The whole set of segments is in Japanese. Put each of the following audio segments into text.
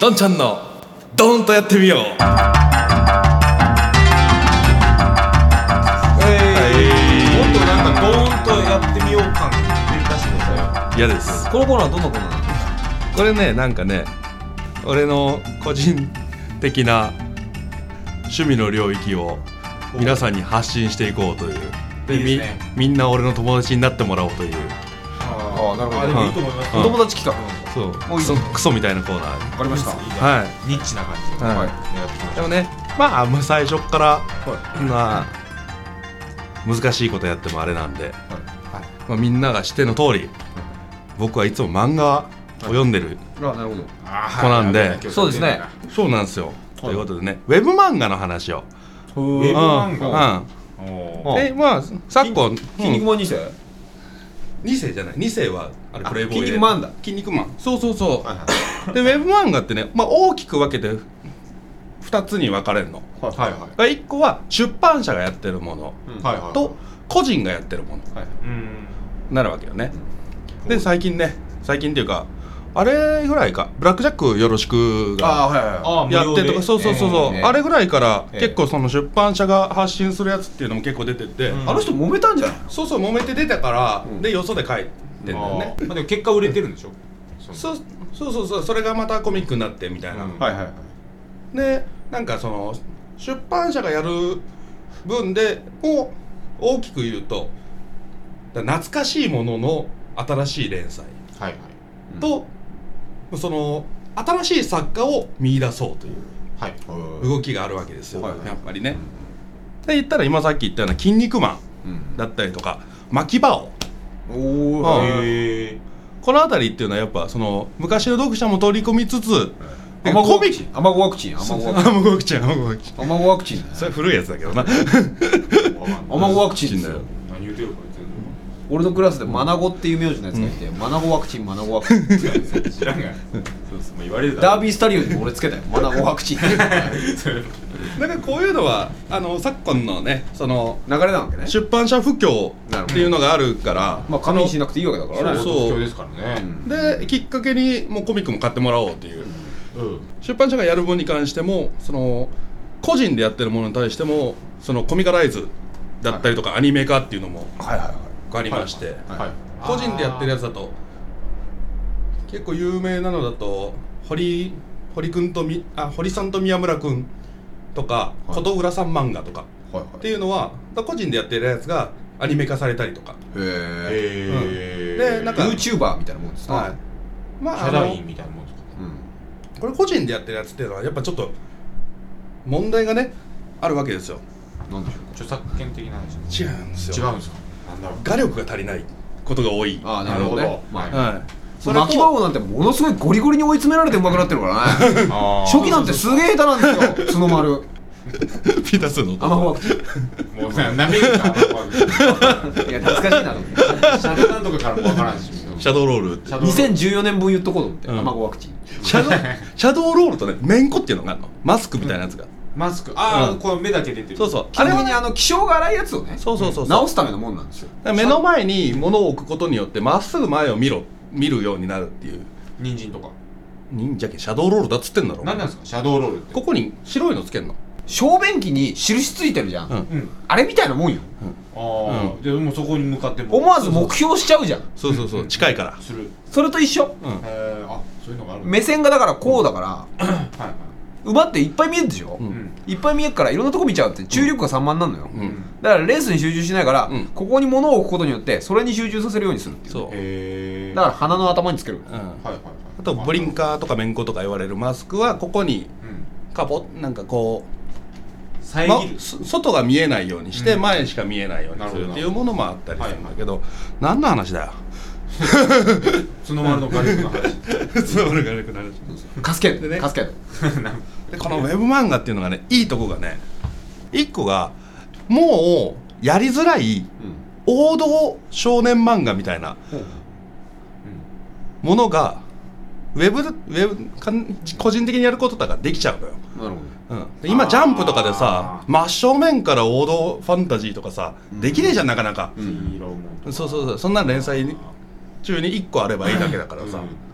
どんちゃんのドーンとやってみよう。えー、もっとなんかドーンとやってみよう感。出してくださ嫌です。このコーナーどんなコーナーなのこれねなんかね俺の個人的な趣味の領域を皆さんに発信していこうという。でいいですね。みみんな俺の友達になってもらおうという。ああーなるほどあでもいいと思います、うんお友達企そう。もういいクソクソみたいなコーナー。画わかりました。いい。ねはニッチな感じで、はい。やっていきまでもねまあまあ最初っからそんな難しいことやってもあれなんで、まあ、みんなが知っての通り僕はいつも漫画を読んでるあなるほど。あー子なんで。はいそうですね。そうなんですよ。ということでねウェブ漫画の話を。ウェブ漫うん。画うん。おー。あでまあ昨今筋肉マン2世2世じゃない？2世はあれプレイボーイで。筋肉マンだ。筋肉マン。そうそうそう、はいはでウェブ漫画ってね、まあ、大きく分けて2つに分かれるの。いはい。はいはい。1個は出版社がやってるものはいはい。と個人がやってるものはいうんなるわけよね。で最近ね最近っていうかあれぐらいか。ブラックジャックよろしくがあはいはいあーやってるとかそうそうそうそう、ええあれぐらいからええ結構その出版社が発信するやつっていうのも結構出てて、うん。あの人揉めたんじゃない？そうそう揉めて出たから、うん。でよそで書いてんだよね。まあでも結果売れてるんでしょ？そう。そうそうそうそれがまたコミックになってみたいな、うんはいはいはい。でなんかその出版社がやる分でを大きく言うとだ懐かしいものの新しい連載はいはい。と、その新しい作家を見出そうというはい。動きがあるわけですよ、はいはい。やっぱりね。で言ったら今さっき言ったような「筋肉マうん。ン」だったりとか「巻き場をおこの辺りっていうのはやっぱその昔の読者も取り込みつつで卵コミック。ワクチン。卵ワクチン。卵ワクチン卵ワクチン。卵ワクチン。卵ワクチンそれ古いやつだけどな。卵ワクチンですよ。何言うてるか俺のクラスでマナゴっていう名字のやつがいて、マナゴワクチンマナゴワクチン知らんがなそうですまあ言われるダービースタリオンにも俺つけたよマナゴワクチン。流れだからこういうのはあの昨今のねそのなわけね。出版社不況っていうのがあるからまあ紙にしなくていいわけだからね。そう。東京ですからね。できっかけにもうコミックも買ってもらおうっていう。うん。出版社がやる分に関してもその個人でやってるものに対してもそのコミカライズだったりとかアニメ化っていうのもはいはいはいありまして、はい。個人でやってるやつだと。結構有名なのだと堀堀くんとみあ堀さんと宮村くんとかはい。琴浦さん漫画とかはいっていうのは個人でやってるやつがアニメ化されたりとか、へえへえでなんか YouTuber みたいなもんですねはい、まキああのャラインみたいなもんですか？うん。これ個人でやってるやつっていうのはやっぱちょっと問題がねあるわけですよ。なんでしょ著作権的な話。違うんですよ。違うんですか？画力が足りないことが多い。ああなるほどはい。それと巻き場王なんてものすごいゴリゴリに追い詰められて上手くなってるからね。初期なんてすげえ下手なんですよ 角丸。ピータースの。アマホワクチンもうななめるかいや懐かしいなと思って。シャドウなんとかからもわからんしシャドウロール。シャドウ2014年分言っとこうと思ってうん。卵ワクチンシャドウシャドウロールとねメンコっていうのがあるの。マスクみたいなやつが、マスク。ああ、うん。この目だけ出てる。そうそう。基本的にあの気性が荒いやつをねそうそうそう直すためのもんなんですよ。目の前に物を置くことによってまっすぐ前を見ろ見るようになるっていう。人参とか忍者けシャドウロールだっつってんだろ。何なんですかシャドウロールって。ここに白いのつけんの。小便器に印ついてるじゃん、うん。うん。あれみたいなもんよ。ああ、でもそこに向かって思わず目標しちゃうじゃん。そうそうそう。近いから。する。それと一緒。うん。へえあそういうのがある目線がだからこうだからはいはい。馬っていっぱい見えるでしょ、うんうんいっぱい見えるからいろんなとこ見ちゃうって注力が散漫になるのよ、うん。だからレースに集中しないから、うん。ここに物を置くことによってそれに集中させるようにするっていう。そう、へえだから鼻の頭につける。うん、はいはいはい。あとブリンカーとかメンコとか言われるマスクはここにうん。カポなんかこう、遮まるそ外が見えないようにしてうん。前しか見えないようにするっていうものもあったりするんだけど、何の話だよ？角丸の画力の話。そう俺が悪くなるカスケードでね。カスケード でこのウェブ漫画っていうのがねいいとこがね一個がもうやりづらい王道少年漫画みたいなものがウェブウェブかん個人的にやることとかできちゃうのよ、なるほうん、で今ジャンプとかでさ真正面から王道ファンタジーとかさできねえじゃんなかなか、うん。そうそうそう。そんな連載中に1個あればいいだけだからさ、うん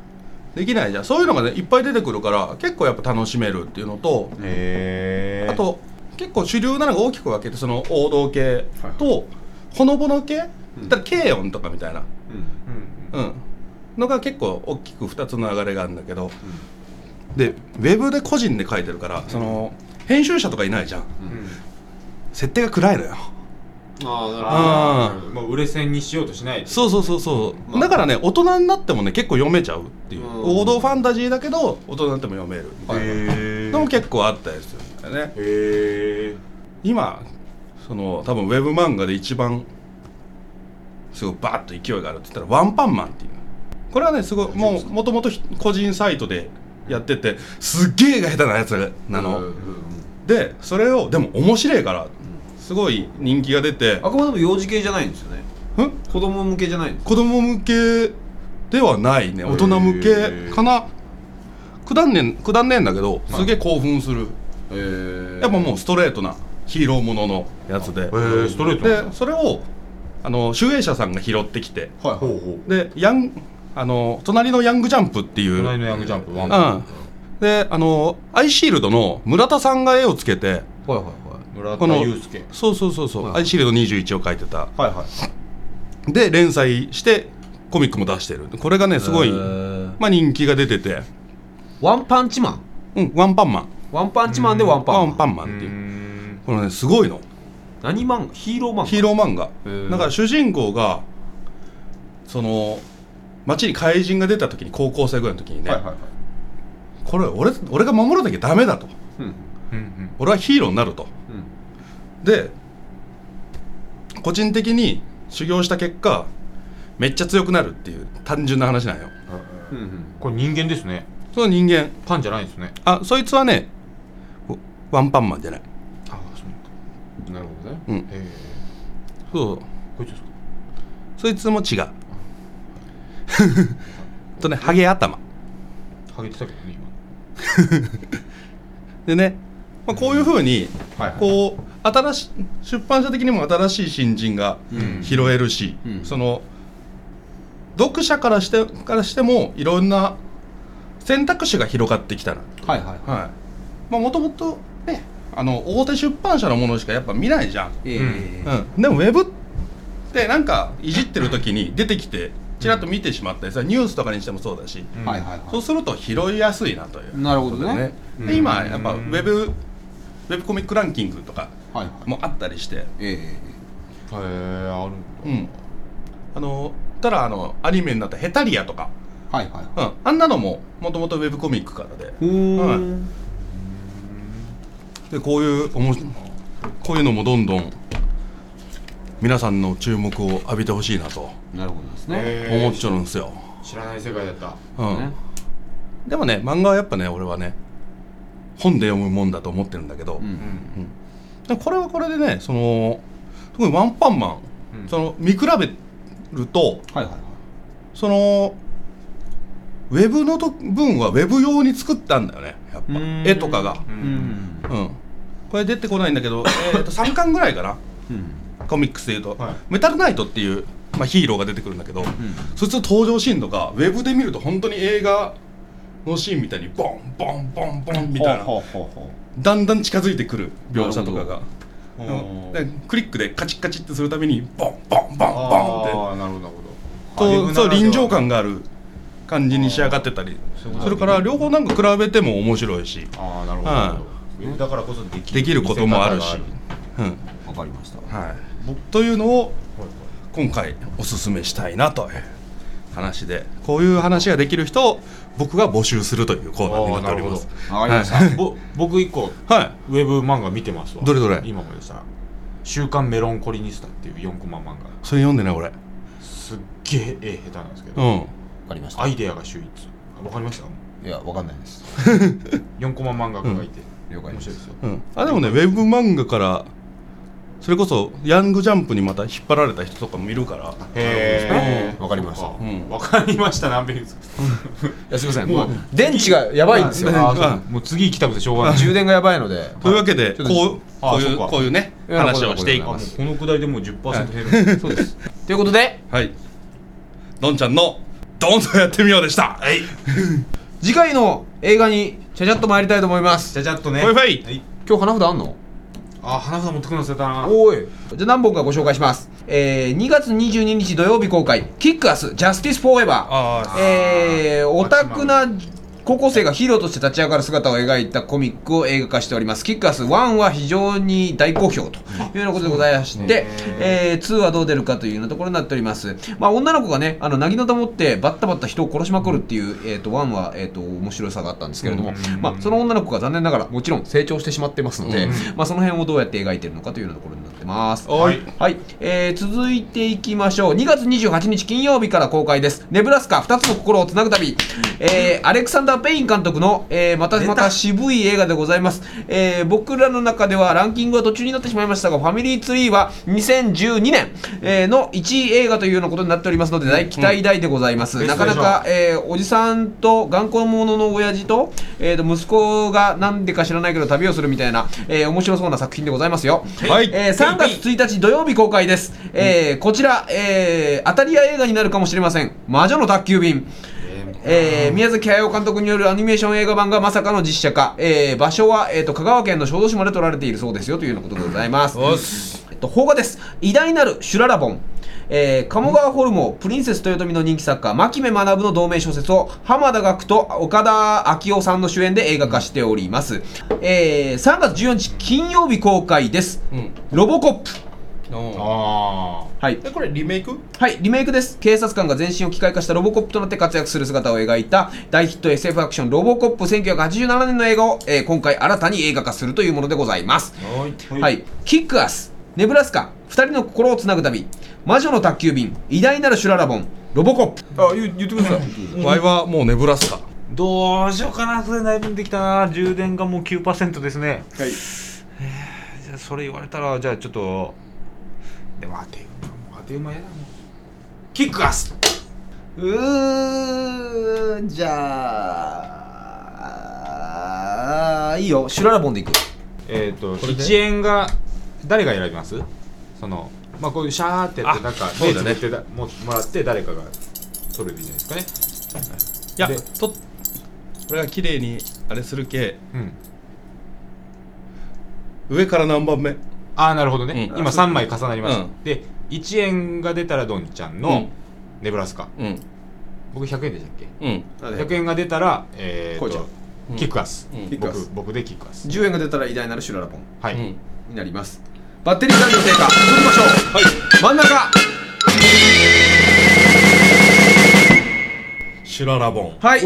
できないじゃん。そういうのがねいっぱい出てくるから結構やっぱ楽しめるっていうのとあと結構主流なのが大きく分けてその王道系とほのぼの系？だったら軽音とかみたいな、うん。うん、のが結構大きく2つの流れがあるんだけど、でウェブで個人で書いてるからその編集者とかいないじゃん。うん。設定が暗いのよああなるほど。ああもう売れ線にしようとしないそうそうそうそう、まあ。だからね大人になってもね結構読めちゃうっていう、うん。王道ファンタジーだけど大人になっても読めるみたいな。へのも結構あったりするんだよね。へえ今その多分ウェブ漫画で一番すごいバーッと勢いがあるって言ったらワンパンマンっていう。これはねすごいもうもともと個人サイトでやっててすっげえが下手なやつなの、でそれをでも面白いからすごい人気が出て。あくまでも幼児系じゃないんですよね。ん？子供向けじゃないんです子供向けではないね。大人向けかな。くだんねんくだんねえんだけどすげえ興奮する。やっぱもうストレートなヒーローもののやつで。ストレートでそれをあの集英社さんが拾ってきて。はいはい。ほうほう。でヤンあの隣のヤングジャンプっていう。隣のヤングジャンプワンうん。であのアイシールドの村田さんが絵をつけてはいはいはい村この田祐介。そうそうそうそう、はいアイシールド21を描いてた。はいはい。で連載してコミックも出してる。これがねすごいまあ人気が出てて。ワンパンチマン？うんワンパンマン。ワンパンチマンでワンパンマン。ワンパンマうンっていう。このねすごいの。何漫画ヒーロー漫画ヒーロー漫画だから主人公がその街に怪人が出た時に高校生ぐらいの時にね、はいはいはい。これ俺俺が守らなきゃダメだと。うん。うんうん俺はヒーローになると。うんで個人的に修行した結果めっちゃ強くなるっていう単純な話なんよ。うんうん。これ人間ですね。その人間。パンじゃないですね。あそいつはねワンパンマンじゃない。あそうなるほどね。うん。そう。こいつですか？そいつも違う。とねハゲ頭。ハゲてたけどね でね、まあ、こういうふうにはいはい。こう新しい出版社的にも新しい新人がうん。拾えるし、うん。その読者からしてからしてもいろんな選択肢が広がってきたな。はいはいはい。まあもともとねあの大手出版社のものしかやっぱ見ないじゃん、ええ。うん、でもウェブってなんかいじってる時に出てきてちらっと見てしまったりさニュースとかにしてもそうだし、うん。はいはいはい。そうすると拾いやすいなという。なるほどね。ことで今やっぱウェブウェブコミックランキングとかもあったりして。ええへえあるんだ。うん。あのただあのアニメになったヘタリアとか、はいはい。うん、あんなのももともとウェブコミックからで。はい。んでこういうおもこういうのもどんどん皆さんの注目を浴びてほしいなと。なるほどですね。思っちゃうんですよ、知らない世界だった。うん。ね。でもね漫画はやっぱね俺はね本で読むもんだと思ってるんだけど、うんでこれはこれでねその特にワンパンマン、うん。その見比べるとはいはいはい。そのウェブのと分はウェブ用に作ったんだよねやっぱ。絵とかが。ううん。んうん。これ出てこないんだけど、えー、と3巻ぐらいかな。うん。コミックスでいうと、はい。メタルナイトっていう、まあ、ヒーローが出てくるんだけど、そいつの登場シーンとかウェブで見ると本当に映画のシーンみたいにボンボンボンボンみたいなだんだん近づいてくる描写とかが。クリックでカチッカチッってするためにボンボンボンボンって。なるほどとそう臨場感がある感じに仕上がってたりそうするから両方なんか比べても面白いし。ああなるほどはいだからこそできできることもあるし。わかりました。はい。というのを今回おすすめしたいなという話でこういう話ができる人を僕が募集するというコーナーになっております。わかりました。はい。ぼ僕一個はい。ウェブ漫画見てますわ。どれどれ？今までさ「週刊メロンコリニスタ」っていう4コマ漫画。それ読んでない俺。すっげえ絵下手なんですけど、うん。わかりました。アイデアが秀逸。わかりました？いやわかんないです。4コマ漫画家がいて、了解面白いですよ。うん、あでもねウェブ漫画からそれこそヤングジャンプにまた引っ張られた人とかもいるから。へえわかりましたうん。わかりました何べんですかいやすいません。もう電池がやばいんですよ。もう次行きたくてしょうがない。充電がやばいので。というわけでこうこういうこういうね話をしていくこれこのくだりでもう10%減る、そうですとい。うことではい。どんちゃんのドンとやってみようでした。はい。次回の映画にちゃちゃっと参りたいと思います。ちゃちゃっとね。今日花札あんの？あ花札持ってくるの忘れたな。おい。じゃあ何本かご紹介します。えー、2月22日土曜日公開「キックアスジャスティス・フォーエバー」あえー、オタクな高校生がヒーローとして立ち上がる姿を描いたコミックを映画化しております。キックアス1は非常に大好評というようなことでございまして、えー、2はどう出るかというようなところになっております。まあ、女の子がね、あの、なぎなた持ってバッタバッタ人を殺しまくるっていう、えっ、と、1は、えっ、と、面白さがあったんですけれども、まあ、その女の子が残念ながらもちろん成長してしまってますので、まあ、その辺をどうやって描いてるのかというようなところになってます。はい。はい、えー、続いていきましょう。2月28日金曜日から公開です。ネブラスカ2つの心をつなぐ旅、えー、アレクサンダー・ペイン監督の、えー、またまた渋い映画でございます、えー、僕らの中ではランキングは途中になってしまいましたがファミリーツリーは2012年、えー、の1位映画というようなことになっておりますので大期待大でございます、うん。なかなか、えー、おじさんと頑固者の親父と,、えー、と息子がなんでか知らないけど旅をするみたいな、えー、面白そうな作品でございますよ。はい。えー3月1日土曜日公開です、えーこちら、えー当たり屋映画になるかもしれません。魔女の宅急便。えー。宮崎駿監督によるアニメーション映画版がまさかの実写化、えー場所は、えー、と香川県の小豆島で撮られているそうですよというようなことでございます、えっと、邦画です。偉大なるシュララボンえー鴨川ホルモンプリンセス豊臣の人気作家牧目学の同名小説を浜田岳と岡田昭夫さんの主演で映画化しております、えー3月14日金曜日公開です。うん。ロボコップ。ああはい。えこれリメイク？はい、リメイクです。警察官が全身を機械化したロボコップとなって活躍する姿を描いた大ヒット SF アクションロボコップ1987年の映画を、えー今回新たに映画化するというものでございます。あはい。はい、キックアス、ネブラスカ、二人の心をつなぐ旅、魔女の宅急便、偉大なるシュララボン、ロボコップ。あ、言言ってください。ワイはもうネブラスカどうしようかなそれだいぶできたな。充電がもう9%ですね。はい。じゃあそれ言われたらじゃあちょっとでも当て当て馬やだもんキックアス。うー、じゃあ、いいよ、シュララボンでいく。えっ、とこれで？1円が誰が選びます？そのまあこういうシャーってやってあなんかそうだね。目つぶってだももらって誰かが取るでいいんじゃないですかね。い。やでとこれが綺麗にあれするけうん。上から何番目？ああなるほどね、うん。今3枚重なりました、うん。で1円が出たらドンちゃんのうん。ネブラスカ、うん。僕100円でしたっけ？うん。100円が出たらえー、こいちゃん。とキックアス、うん。キックアス。僕僕でキックアス。10円が出たら偉大なるシュララボンはい、うん。になります。バッテリー残量低下。続きましょう。はい真ん中。シュララボンはい。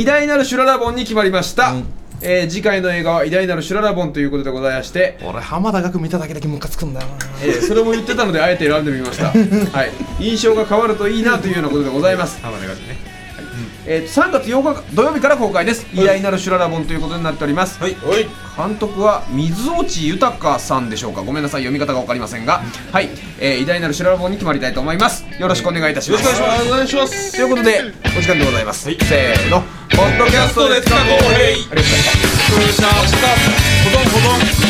偉大なるシュララボンに決まりました。うんえー次回の映画は偉大なるシュララボンということでございまして、俺浜田岳見ただけだけムカつくんだよなえーそれも言ってたのであえて選んでみました。はい。印象が変わるといいなというようなことでございます。浜田がねえー、3月8日土曜日から公開です。偉大なる修羅ラボンということになっております、はいい。監督は水落豊さんでしょうか。ごめんなさい読み方が分かりませんが。はい、えー、偉大なる修羅ラボンに決まりたいと思います。よろしくお願いいたします、お願いします。ということでお時間でございます、せーの。ポッドキャストで塚公平ありがとうございました